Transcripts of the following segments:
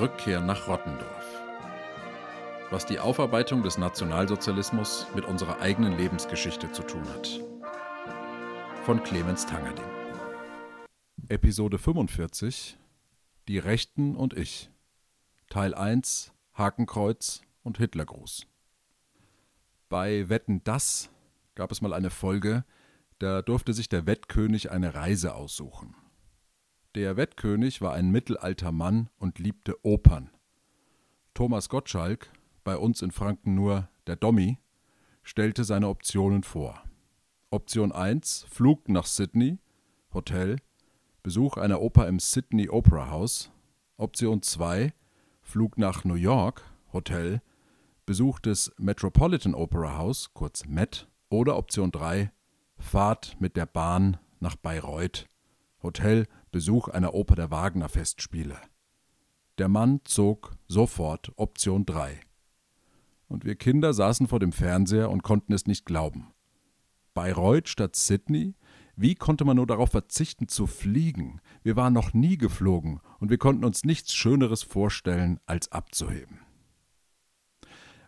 Rückkehr nach Rottendorf. Was die Aufarbeitung des Nationalsozialismus mit unserer eigenen Lebensgeschichte zu tun hat. Von Clemens Tangerding. Episode 45 Die Rechten und ich. Teil 1 Hakenkreuz und Hitlergruß. Bei Wetten das gab es mal eine Folge, da durfte sich der Wettkönig eine Reise aussuchen. Der Wettkönig war ein mittelalter Mann und liebte Opern. Thomas Gottschalk, bei uns in Franken nur der Dommi, stellte seine Optionen vor. Option 1: Flug nach Sydney, Hotel, Besuch einer Oper im Sydney Opera House. Option 2: Flug nach New York, Hotel, Besuch des Metropolitan Opera House, kurz MET. Oder Option 3: Fahrt mit der Bahn nach Bayreuth, Hotel, Besuch einer Oper der Wagner-Festspiele. Der Mann zog sofort Option 3. Und wir Kinder saßen vor dem Fernseher und konnten es nicht glauben. Bayreuth statt Sydney? Wie konnte man nur darauf verzichten zu fliegen? Wir waren noch nie geflogen und wir konnten uns nichts Schöneres vorstellen, als abzuheben.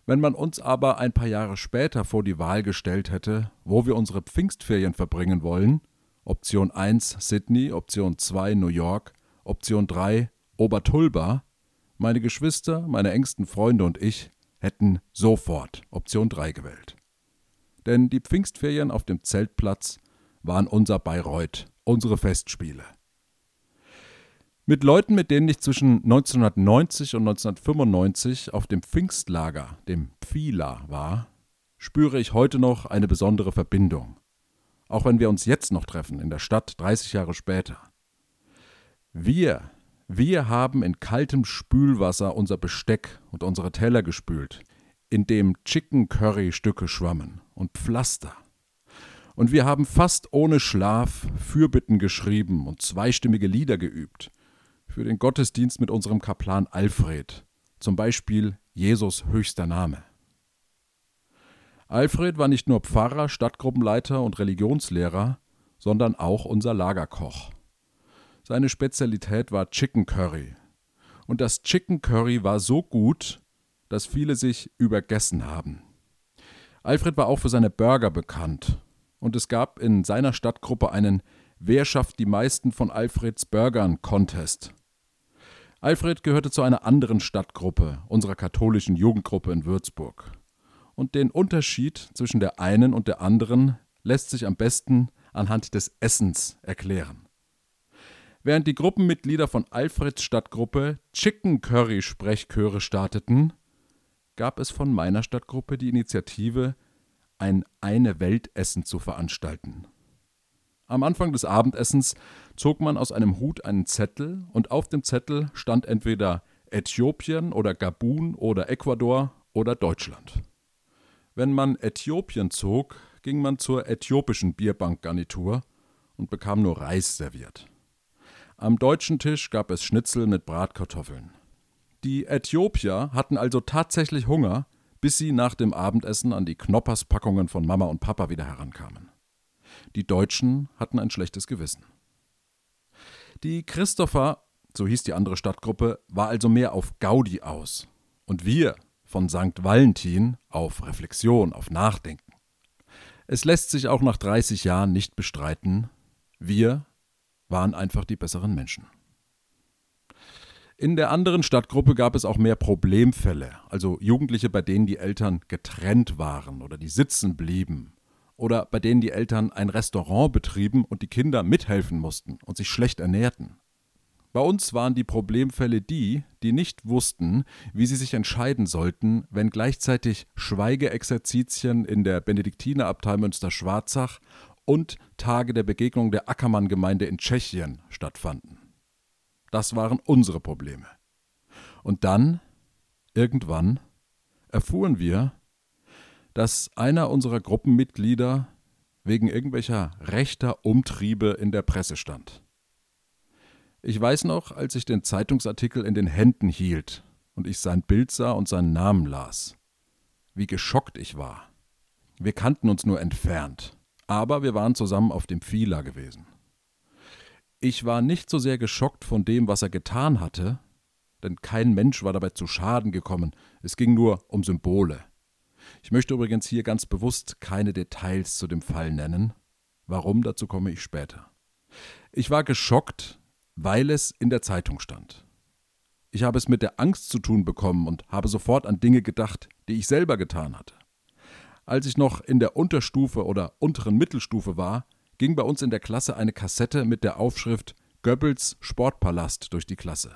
Wenn man uns aber ein paar Jahre später vor die Wahl gestellt hätte, wo wir unsere Pfingstferien verbringen wollen, Option 1 Sydney, Option 2 New York, Option 3 Obertulba, meine Geschwister, meine engsten Freunde und ich hätten sofort Option 3 gewählt. Denn die Pfingstferien auf dem Zeltplatz waren unser Bayreuth, unsere Festspiele. Mit Leuten, mit denen ich zwischen 1990 und 1995 auf dem Pfingstlager, dem Pfila, war, spüre ich heute noch eine besondere Verbindung. Auch wenn wir uns jetzt noch treffen, in der Stadt 30 Jahre später. Wir, wir haben in kaltem Spülwasser unser Besteck und unsere Teller gespült, in dem Chicken Curry Stücke schwammen und Pflaster. Und wir haben fast ohne Schlaf Fürbitten geschrieben und zweistimmige Lieder geübt – für den Gottesdienst mit unserem Kaplan Alfred, zum Beispiel Jesus höchster Name. Alfred war nicht nur Pfarrer, Stadtgruppenleiter und Religionslehrer, sondern auch unser Lagerkoch. Seine Spezialität war Chicken Curry. Und das Chicken Curry war so gut, dass viele sich übergessen haben. Alfred war auch für seine Burger bekannt. Und es gab in seiner Stadtgruppe einen Wer schafft die meisten von Alfreds Burgern Contest. Alfred gehörte zu einer anderen Stadtgruppe, unserer katholischen Jugendgruppe in Würzburg. Und den Unterschied zwischen der einen und der anderen lässt sich am besten anhand des Essens erklären. Während die Gruppenmitglieder von Alfreds Stadtgruppe Chicken Curry Sprechchöre starteten, gab es von meiner Stadtgruppe die Initiative, ein Eine Welt Essen zu veranstalten. Am Anfang des Abendessens zog man aus einem Hut einen Zettel und auf dem Zettel stand entweder Äthiopien oder Gabun oder Ecuador oder Deutschland. Wenn man Äthiopien zog, ging man zur äthiopischen Bierbankgarnitur und bekam nur Reis serviert. Am deutschen Tisch gab es Schnitzel mit Bratkartoffeln. Die Äthiopier hatten also tatsächlich Hunger, bis sie nach dem Abendessen an die Knopperspackungen von Mama und Papa wieder herankamen. Die Deutschen hatten ein schlechtes Gewissen. Die Christopher, so hieß die andere Stadtgruppe, war also mehr auf Gaudi aus. Und wir von St. Valentin auf Reflexion, auf Nachdenken. Es lässt sich auch nach 30 Jahren nicht bestreiten, wir waren einfach die besseren Menschen. In der anderen Stadtgruppe gab es auch mehr Problemfälle, also Jugendliche, bei denen die Eltern getrennt waren oder die sitzen blieben oder bei denen die Eltern ein Restaurant betrieben und die Kinder mithelfen mussten und sich schlecht ernährten. Bei uns waren die Problemfälle die, die nicht wussten, wie sie sich entscheiden sollten, wenn gleichzeitig Schweigeexerzitien in der Benediktinerabtei Münster-Schwarzach und Tage der Begegnung der Ackermann-Gemeinde in Tschechien stattfanden. Das waren unsere Probleme. Und dann, irgendwann, erfuhren wir, dass einer unserer Gruppenmitglieder wegen irgendwelcher rechter Umtriebe in der Presse stand. Ich weiß noch, als ich den Zeitungsartikel in den Händen hielt und ich sein Bild sah und seinen Namen las, wie geschockt ich war. Wir kannten uns nur entfernt, aber wir waren zusammen auf dem Fila gewesen. Ich war nicht so sehr geschockt von dem, was er getan hatte, denn kein Mensch war dabei zu Schaden gekommen, es ging nur um Symbole. Ich möchte übrigens hier ganz bewusst keine Details zu dem Fall nennen. Warum, dazu komme ich später. Ich war geschockt, weil es in der Zeitung stand. Ich habe es mit der Angst zu tun bekommen und habe sofort an Dinge gedacht, die ich selber getan hatte. Als ich noch in der Unterstufe oder unteren Mittelstufe war, ging bei uns in der Klasse eine Kassette mit der Aufschrift Goebbels Sportpalast durch die Klasse.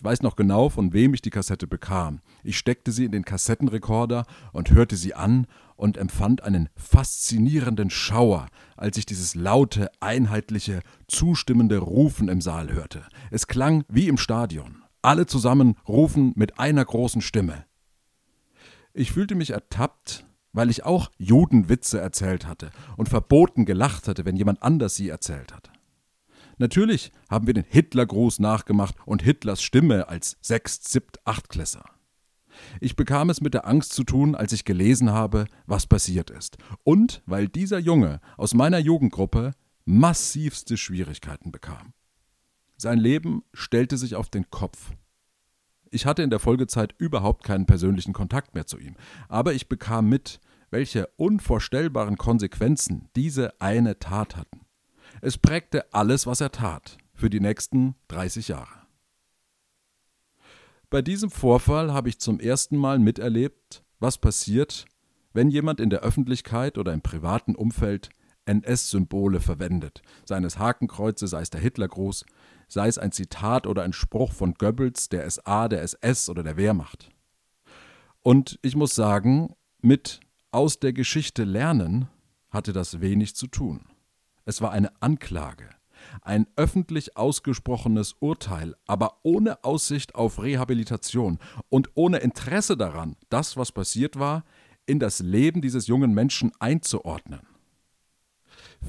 Ich weiß noch genau, von wem ich die Kassette bekam. Ich steckte sie in den Kassettenrekorder und hörte sie an und empfand einen faszinierenden Schauer, als ich dieses laute, einheitliche, zustimmende Rufen im Saal hörte. Es klang wie im Stadion. Alle zusammen rufen mit einer großen Stimme. Ich fühlte mich ertappt, weil ich auch Judenwitze erzählt hatte und verboten gelacht hatte, wenn jemand anders sie erzählt hatte. Natürlich haben wir den Hitlergruß nachgemacht und Hitlers Stimme als Sechst-, Siebt-, Achtklässer. Ich bekam es mit der Angst zu tun, als ich gelesen habe, was passiert ist. Und weil dieser Junge aus meiner Jugendgruppe massivste Schwierigkeiten bekam. Sein Leben stellte sich auf den Kopf. Ich hatte in der Folgezeit überhaupt keinen persönlichen Kontakt mehr zu ihm, aber ich bekam mit, welche unvorstellbaren Konsequenzen diese eine Tat hatten. Es prägte alles, was er tat, für die nächsten 30 Jahre. Bei diesem Vorfall habe ich zum ersten Mal miterlebt, was passiert, wenn jemand in der Öffentlichkeit oder im privaten Umfeld NS-Symbole verwendet, sei es Hakenkreuze, sei es der Hitlergruß, sei es ein Zitat oder ein Spruch von Goebbels, der SA, der SS oder der Wehrmacht. Und ich muss sagen, mit aus der Geschichte lernen hatte das wenig zu tun. Es war eine Anklage, ein öffentlich ausgesprochenes Urteil, aber ohne Aussicht auf Rehabilitation und ohne Interesse daran, das, was passiert war, in das Leben dieses jungen Menschen einzuordnen.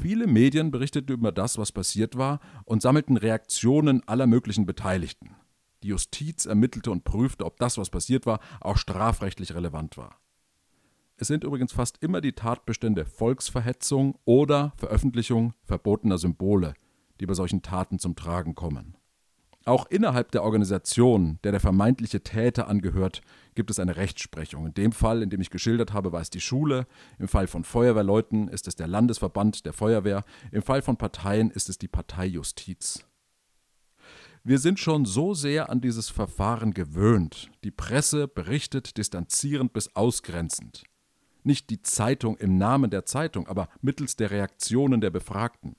Viele Medien berichteten über das, was passiert war, und sammelten Reaktionen aller möglichen Beteiligten. Die Justiz ermittelte und prüfte, ob das, was passiert war, auch strafrechtlich relevant war. Es sind übrigens fast immer die Tatbestände Volksverhetzung oder Veröffentlichung verbotener Symbole, die bei solchen Taten zum Tragen kommen. Auch innerhalb der Organisation, der der vermeintliche Täter angehört, gibt es eine Rechtsprechung. In dem Fall, in dem ich geschildert habe, war es die Schule, im Fall von Feuerwehrleuten ist es der Landesverband der Feuerwehr, im Fall von Parteien ist es die Parteijustiz. Wir sind schon so sehr an dieses Verfahren gewöhnt. Die Presse berichtet distanzierend bis ausgrenzend. Nicht die Zeitung im Namen der Zeitung, aber mittels der Reaktionen der Befragten.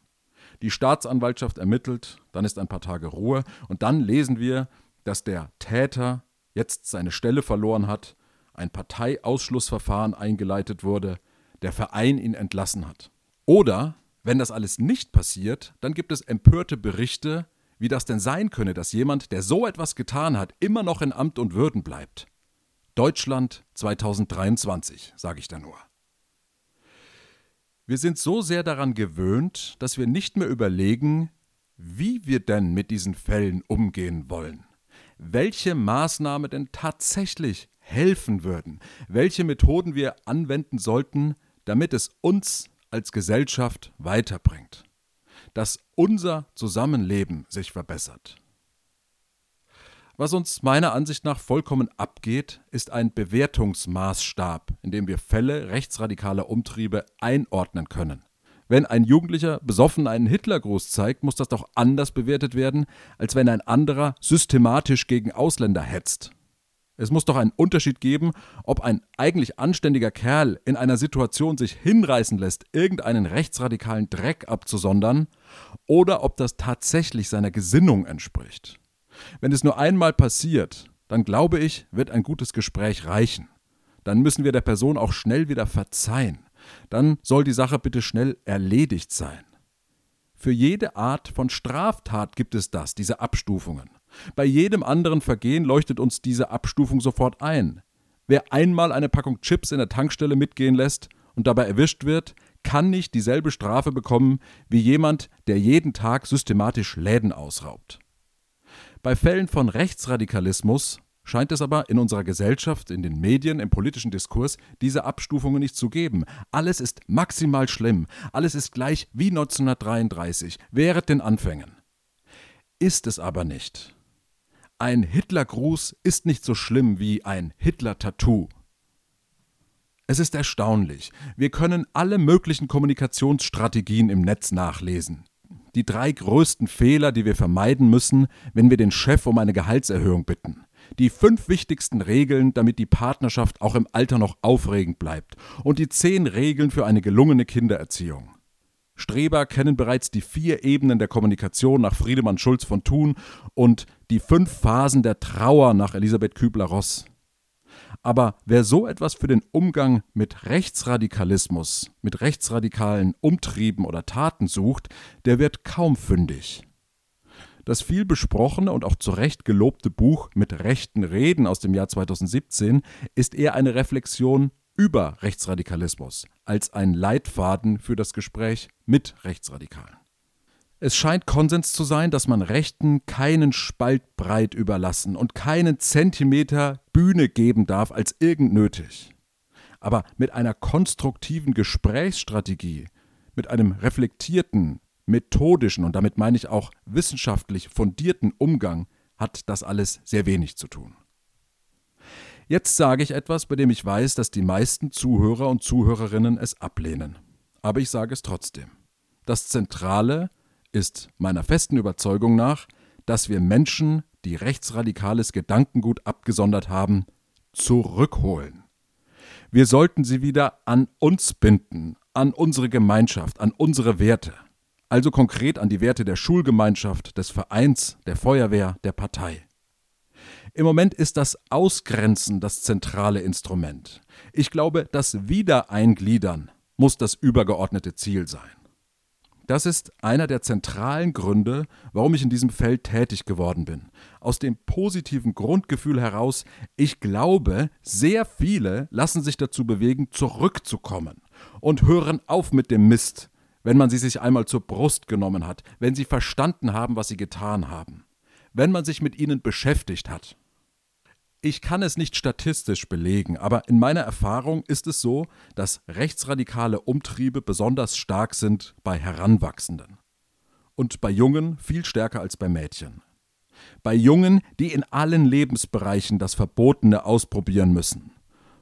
Die Staatsanwaltschaft ermittelt, dann ist ein paar Tage Ruhe und dann lesen wir, dass der Täter jetzt seine Stelle verloren hat, ein Parteiausschlussverfahren eingeleitet wurde, der Verein ihn entlassen hat. Oder, wenn das alles nicht passiert, dann gibt es empörte Berichte, wie das denn sein könne, dass jemand, der so etwas getan hat, immer noch in Amt und Würden bleibt. Deutschland 2023, sage ich da nur. Wir sind so sehr daran gewöhnt, dass wir nicht mehr überlegen, wie wir denn mit diesen Fällen umgehen wollen, welche Maßnahmen denn tatsächlich helfen würden, welche Methoden wir anwenden sollten, damit es uns als Gesellschaft weiterbringt, dass unser Zusammenleben sich verbessert. Was uns meiner Ansicht nach vollkommen abgeht, ist ein Bewertungsmaßstab, in dem wir Fälle rechtsradikaler Umtriebe einordnen können. Wenn ein Jugendlicher besoffen einen Hitlergruß zeigt, muss das doch anders bewertet werden, als wenn ein anderer systematisch gegen Ausländer hetzt. Es muss doch einen Unterschied geben, ob ein eigentlich anständiger Kerl in einer Situation sich hinreißen lässt, irgendeinen rechtsradikalen Dreck abzusondern, oder ob das tatsächlich seiner Gesinnung entspricht. Wenn es nur einmal passiert, dann glaube ich, wird ein gutes Gespräch reichen. Dann müssen wir der Person auch schnell wieder verzeihen. Dann soll die Sache bitte schnell erledigt sein. Für jede Art von Straftat gibt es das, diese Abstufungen. Bei jedem anderen Vergehen leuchtet uns diese Abstufung sofort ein. Wer einmal eine Packung Chips in der Tankstelle mitgehen lässt und dabei erwischt wird, kann nicht dieselbe Strafe bekommen wie jemand, der jeden Tag systematisch Läden ausraubt. Bei Fällen von Rechtsradikalismus scheint es aber in unserer Gesellschaft, in den Medien, im politischen Diskurs diese Abstufungen nicht zu geben. Alles ist maximal schlimm, alles ist gleich wie 1933, während den Anfängen. Ist es aber nicht. Ein Hitlergruß ist nicht so schlimm wie ein Hitler-Tattoo. Es ist erstaunlich. Wir können alle möglichen Kommunikationsstrategien im Netz nachlesen. Die drei größten Fehler, die wir vermeiden müssen, wenn wir den Chef um eine Gehaltserhöhung bitten. Die fünf wichtigsten Regeln, damit die Partnerschaft auch im Alter noch aufregend bleibt. Und die zehn Regeln für eine gelungene Kindererziehung. Streber kennen bereits die vier Ebenen der Kommunikation nach Friedemann Schulz von Thun und die fünf Phasen der Trauer nach Elisabeth Kübler-Ross. Aber wer so etwas für den Umgang mit Rechtsradikalismus, mit rechtsradikalen Umtrieben oder Taten sucht, der wird kaum fündig. Das viel besprochene und auch zu Recht gelobte Buch mit rechten Reden aus dem Jahr 2017 ist eher eine Reflexion über Rechtsradikalismus als ein Leitfaden für das Gespräch mit Rechtsradikalen. Es scheint Konsens zu sein, dass man Rechten keinen Spalt breit überlassen und keinen Zentimeter Bühne geben darf als irgend nötig. Aber mit einer konstruktiven Gesprächsstrategie, mit einem reflektierten, methodischen und damit meine ich auch wissenschaftlich fundierten Umgang hat das alles sehr wenig zu tun. Jetzt sage ich etwas, bei dem ich weiß, dass die meisten Zuhörer und Zuhörerinnen es ablehnen. Aber ich sage es trotzdem. Das Zentrale ist meiner festen Überzeugung nach, dass wir Menschen, die rechtsradikales Gedankengut abgesondert haben, zurückholen. Wir sollten sie wieder an uns binden, an unsere Gemeinschaft, an unsere Werte. Also konkret an die Werte der Schulgemeinschaft, des Vereins, der Feuerwehr, der Partei. Im Moment ist das Ausgrenzen das zentrale Instrument. Ich glaube, das Wiedereingliedern muss das übergeordnete Ziel sein. Das ist einer der zentralen Gründe, warum ich in diesem Feld tätig geworden bin. Aus dem positiven Grundgefühl heraus, ich glaube, sehr viele lassen sich dazu bewegen, zurückzukommen und hören auf mit dem Mist, wenn man sie sich einmal zur Brust genommen hat, wenn sie verstanden haben, was sie getan haben, wenn man sich mit ihnen beschäftigt hat. Ich kann es nicht statistisch belegen, aber in meiner Erfahrung ist es so, dass rechtsradikale Umtriebe besonders stark sind bei Heranwachsenden. Und bei Jungen viel stärker als bei Mädchen. Bei Jungen, die in allen Lebensbereichen das Verbotene ausprobieren müssen.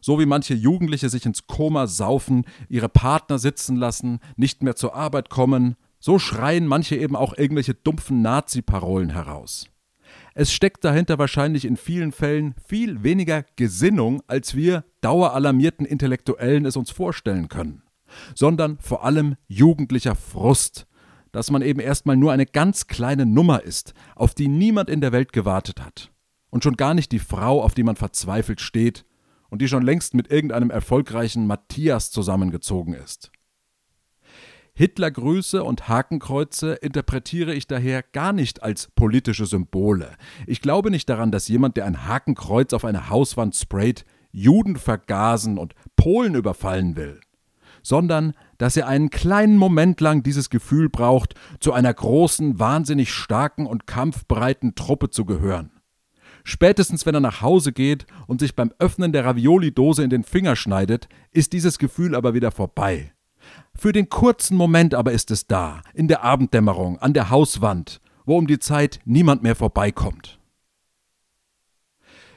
So wie manche Jugendliche sich ins Koma saufen, ihre Partner sitzen lassen, nicht mehr zur Arbeit kommen, so schreien manche eben auch irgendwelche dumpfen Nazi-Parolen heraus. Es steckt dahinter wahrscheinlich in vielen Fällen viel weniger Gesinnung, als wir daueralarmierten Intellektuellen es uns vorstellen können, sondern vor allem jugendlicher Frust, dass man eben erstmal nur eine ganz kleine Nummer ist, auf die niemand in der Welt gewartet hat. Und schon gar nicht die Frau, auf die man verzweifelt steht und die schon längst mit irgendeinem erfolgreichen Matthias zusammengezogen ist. Hitlergrüße und Hakenkreuze interpretiere ich daher gar nicht als politische Symbole. Ich glaube nicht daran, dass jemand, der ein Hakenkreuz auf eine Hauswand sprayt, Juden vergasen und Polen überfallen will, sondern dass er einen kleinen Moment lang dieses Gefühl braucht, zu einer großen, wahnsinnig starken und kampfbereiten Truppe zu gehören. Spätestens wenn er nach Hause geht und sich beim Öffnen der Ravioli-Dose in den Finger schneidet, ist dieses Gefühl aber wieder vorbei. Für den kurzen Moment aber ist es da, in der Abenddämmerung, an der Hauswand, wo um die Zeit niemand mehr vorbeikommt.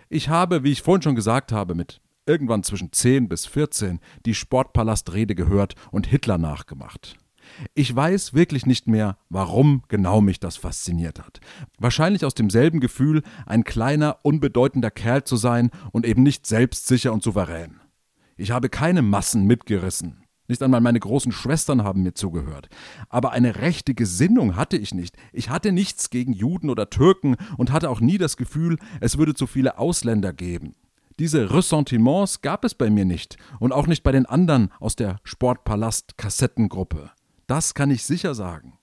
Ich habe, wie ich vorhin schon gesagt habe, mit irgendwann zwischen 10 bis 14 die Sportpalastrede gehört und Hitler nachgemacht. Ich weiß wirklich nicht mehr, warum genau mich das fasziniert hat. Wahrscheinlich aus demselben Gefühl, ein kleiner, unbedeutender Kerl zu sein und eben nicht selbstsicher und souverän. Ich habe keine Massen mitgerissen. Nicht einmal meine großen Schwestern haben mir zugehört. Aber eine rechte Gesinnung hatte ich nicht. Ich hatte nichts gegen Juden oder Türken und hatte auch nie das Gefühl, es würde zu viele Ausländer geben. Diese Ressentiments gab es bei mir nicht und auch nicht bei den anderen aus der Sportpalast-Kassettengruppe. Das kann ich sicher sagen.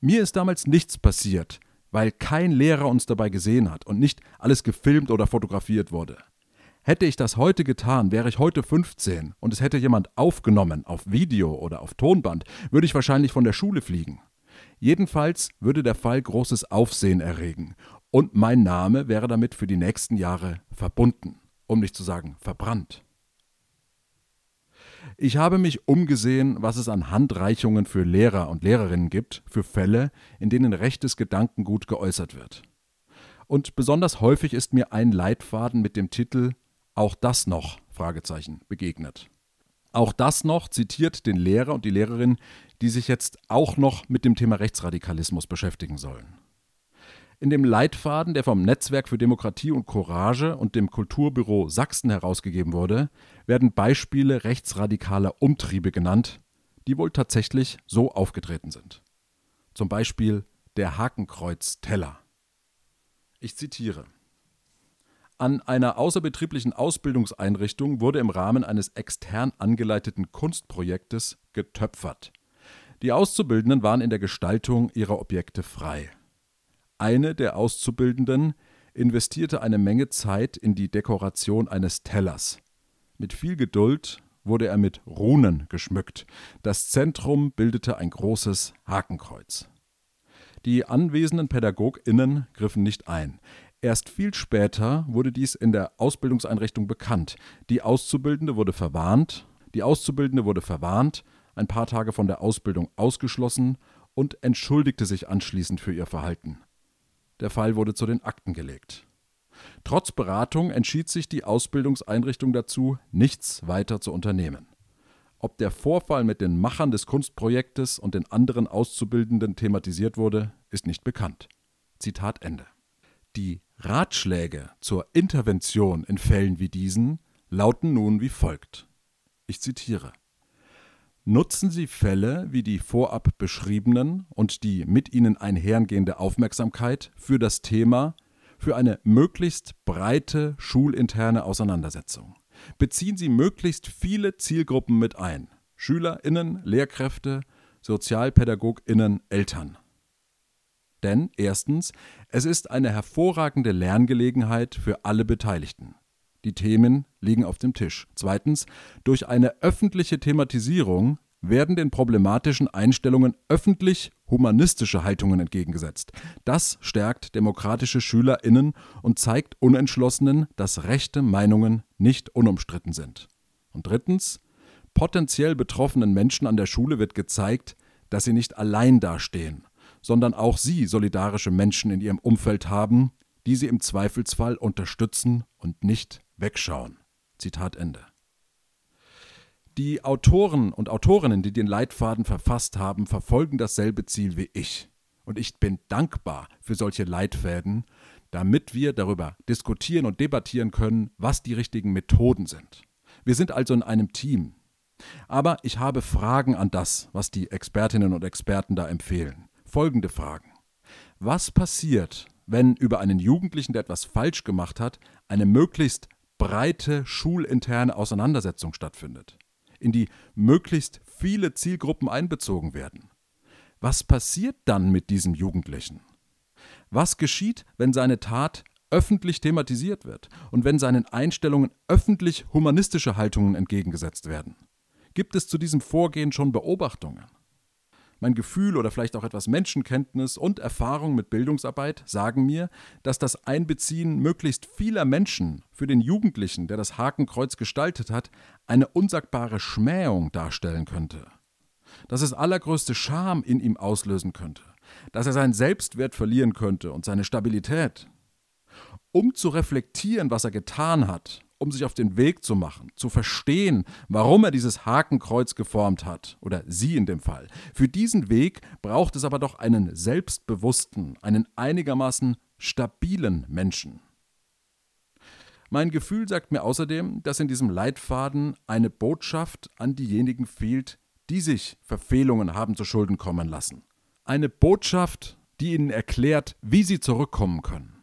Mir ist damals nichts passiert, weil kein Lehrer uns dabei gesehen hat und nicht alles gefilmt oder fotografiert wurde. Hätte ich das heute getan, wäre ich heute 15 und es hätte jemand aufgenommen auf Video oder auf Tonband, würde ich wahrscheinlich von der Schule fliegen. Jedenfalls würde der Fall großes Aufsehen erregen und mein Name wäre damit für die nächsten Jahre verbunden, um nicht zu sagen verbrannt. Ich habe mich umgesehen, was es an Handreichungen für Lehrer und Lehrerinnen gibt, für Fälle, in denen rechtes Gedankengut geäußert wird. Und besonders häufig ist mir ein Leitfaden mit dem Titel Auch das noch begegnet. Auch das noch zitiert den Lehrer und die Lehrerin, die sich jetzt auch noch mit dem Thema Rechtsradikalismus beschäftigen sollen. In dem Leitfaden, der vom Netzwerk für Demokratie und Courage und dem Kulturbüro Sachsen herausgegeben wurde, werden Beispiele rechtsradikaler Umtriebe genannt, die wohl tatsächlich so aufgetreten sind. Zum Beispiel der Hakenkreuz-Teller. Ich zitiere. An einer außerbetrieblichen Ausbildungseinrichtung wurde im Rahmen eines extern angeleiteten Kunstprojektes getöpfert. Die Auszubildenden waren in der Gestaltung ihrer Objekte frei. Eine der Auszubildenden investierte eine Menge Zeit in die Dekoration eines Tellers. Mit viel Geduld wurde er mit Runen geschmückt. Das Zentrum bildete ein großes Hakenkreuz. Die anwesenden PädagogInnen griffen nicht ein. Erst viel später wurde dies in der Ausbildungseinrichtung bekannt. Die Auszubildende wurde verwarnt, die Auszubildende wurde verwarnt, ein paar Tage von der Ausbildung ausgeschlossen und entschuldigte sich anschließend für ihr Verhalten. Der Fall wurde zu den Akten gelegt. Trotz Beratung entschied sich die Ausbildungseinrichtung dazu, nichts weiter zu unternehmen. Ob der Vorfall mit den Machern des Kunstprojektes und den anderen Auszubildenden thematisiert wurde, ist nicht bekannt. Zitat Ende. Die Ratschläge zur Intervention in Fällen wie diesen lauten nun wie folgt. Ich zitiere. Nutzen Sie Fälle wie die vorab beschriebenen und die mit ihnen einhergehende Aufmerksamkeit für das Thema für eine möglichst breite schulinterne Auseinandersetzung. Beziehen Sie möglichst viele Zielgruppen mit ein. Schülerinnen, Lehrkräfte, Sozialpädagoginnen, Eltern. Denn erstens, es ist eine hervorragende Lerngelegenheit für alle Beteiligten. Die Themen liegen auf dem Tisch. Zweitens, durch eine öffentliche Thematisierung werden den problematischen Einstellungen öffentlich humanistische Haltungen entgegengesetzt. Das stärkt demokratische Schülerinnen und zeigt Unentschlossenen, dass rechte Meinungen nicht unumstritten sind. Und drittens, potenziell betroffenen Menschen an der Schule wird gezeigt, dass sie nicht allein dastehen, sondern auch sie solidarische Menschen in ihrem Umfeld haben, die sie im Zweifelsfall unterstützen und nicht wegschauen. Zitat Ende. Die Autoren und Autorinnen, die den Leitfaden verfasst haben, verfolgen dasselbe Ziel wie ich. Und ich bin dankbar für solche Leitfäden, damit wir darüber diskutieren und debattieren können, was die richtigen Methoden sind. Wir sind also in einem Team. Aber ich habe Fragen an das, was die Expertinnen und Experten da empfehlen. Folgende Fragen. Was passiert, wenn über einen Jugendlichen, der etwas falsch gemacht hat, eine möglichst breite schulinterne Auseinandersetzung stattfindet, in die möglichst viele Zielgruppen einbezogen werden. Was passiert dann mit diesem Jugendlichen? Was geschieht, wenn seine Tat öffentlich thematisiert wird und wenn seinen Einstellungen öffentlich humanistische Haltungen entgegengesetzt werden? Gibt es zu diesem Vorgehen schon Beobachtungen? Mein Gefühl oder vielleicht auch etwas Menschenkenntnis und Erfahrung mit Bildungsarbeit sagen mir, dass das Einbeziehen möglichst vieler Menschen für den Jugendlichen, der das Hakenkreuz gestaltet hat, eine unsagbare Schmähung darstellen könnte. Dass es allergrößte Scham in ihm auslösen könnte, dass er seinen Selbstwert verlieren könnte und seine Stabilität. Um zu reflektieren, was er getan hat um sich auf den Weg zu machen, zu verstehen, warum er dieses Hakenkreuz geformt hat, oder sie in dem Fall. Für diesen Weg braucht es aber doch einen selbstbewussten, einen einigermaßen stabilen Menschen. Mein Gefühl sagt mir außerdem, dass in diesem Leitfaden eine Botschaft an diejenigen fehlt, die sich Verfehlungen haben zu Schulden kommen lassen. Eine Botschaft, die ihnen erklärt, wie sie zurückkommen können.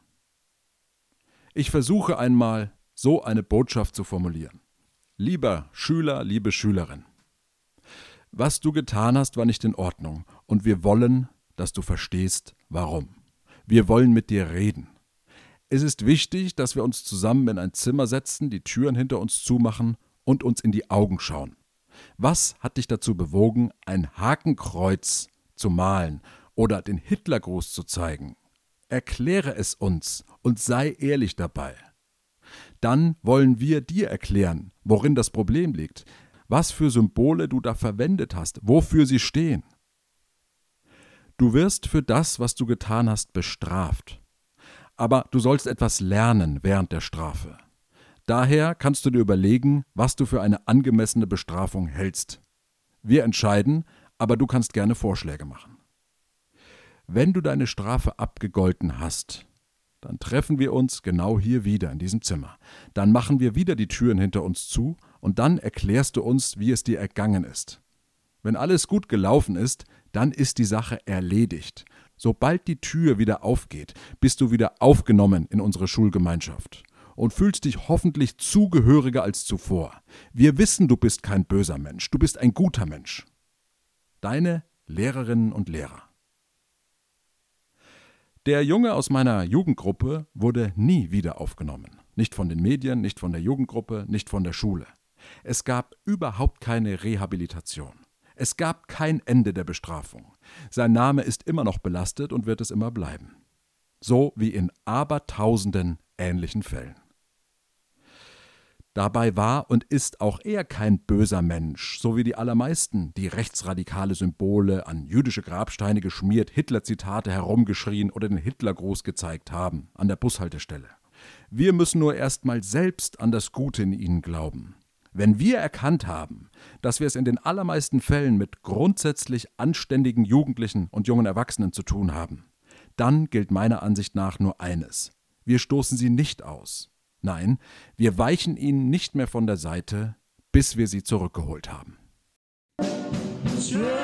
Ich versuche einmal, so eine Botschaft zu formulieren. Lieber Schüler, liebe Schülerin, was du getan hast, war nicht in Ordnung, und wir wollen, dass du verstehst, warum. Wir wollen mit dir reden. Es ist wichtig, dass wir uns zusammen in ein Zimmer setzen, die Türen hinter uns zumachen und uns in die Augen schauen. Was hat dich dazu bewogen, ein Hakenkreuz zu malen oder den Hitlergruß zu zeigen? Erkläre es uns und sei ehrlich dabei dann wollen wir dir erklären, worin das Problem liegt, was für Symbole du da verwendet hast, wofür sie stehen. Du wirst für das, was du getan hast, bestraft. Aber du sollst etwas lernen während der Strafe. Daher kannst du dir überlegen, was du für eine angemessene Bestrafung hältst. Wir entscheiden, aber du kannst gerne Vorschläge machen. Wenn du deine Strafe abgegolten hast, dann treffen wir uns genau hier wieder in diesem Zimmer. Dann machen wir wieder die Türen hinter uns zu und dann erklärst du uns, wie es dir ergangen ist. Wenn alles gut gelaufen ist, dann ist die Sache erledigt. Sobald die Tür wieder aufgeht, bist du wieder aufgenommen in unsere Schulgemeinschaft und fühlst dich hoffentlich zugehöriger als zuvor. Wir wissen, du bist kein böser Mensch, du bist ein guter Mensch. Deine Lehrerinnen und Lehrer. Der Junge aus meiner Jugendgruppe wurde nie wieder aufgenommen. Nicht von den Medien, nicht von der Jugendgruppe, nicht von der Schule. Es gab überhaupt keine Rehabilitation. Es gab kein Ende der Bestrafung. Sein Name ist immer noch belastet und wird es immer bleiben. So wie in abertausenden ähnlichen Fällen. Dabei war und ist auch er kein böser Mensch, so wie die allermeisten, die rechtsradikale Symbole an jüdische Grabsteine geschmiert, Hitler-Zitate herumgeschrien oder den Hitlergruß gezeigt haben an der Bushaltestelle. Wir müssen nur erstmal selbst an das Gute in ihnen glauben. Wenn wir erkannt haben, dass wir es in den allermeisten Fällen mit grundsätzlich anständigen Jugendlichen und jungen Erwachsenen zu tun haben, dann gilt meiner Ansicht nach nur eines. Wir stoßen sie nicht aus. Nein, wir weichen ihnen nicht mehr von der Seite, bis wir sie zurückgeholt haben. Sure.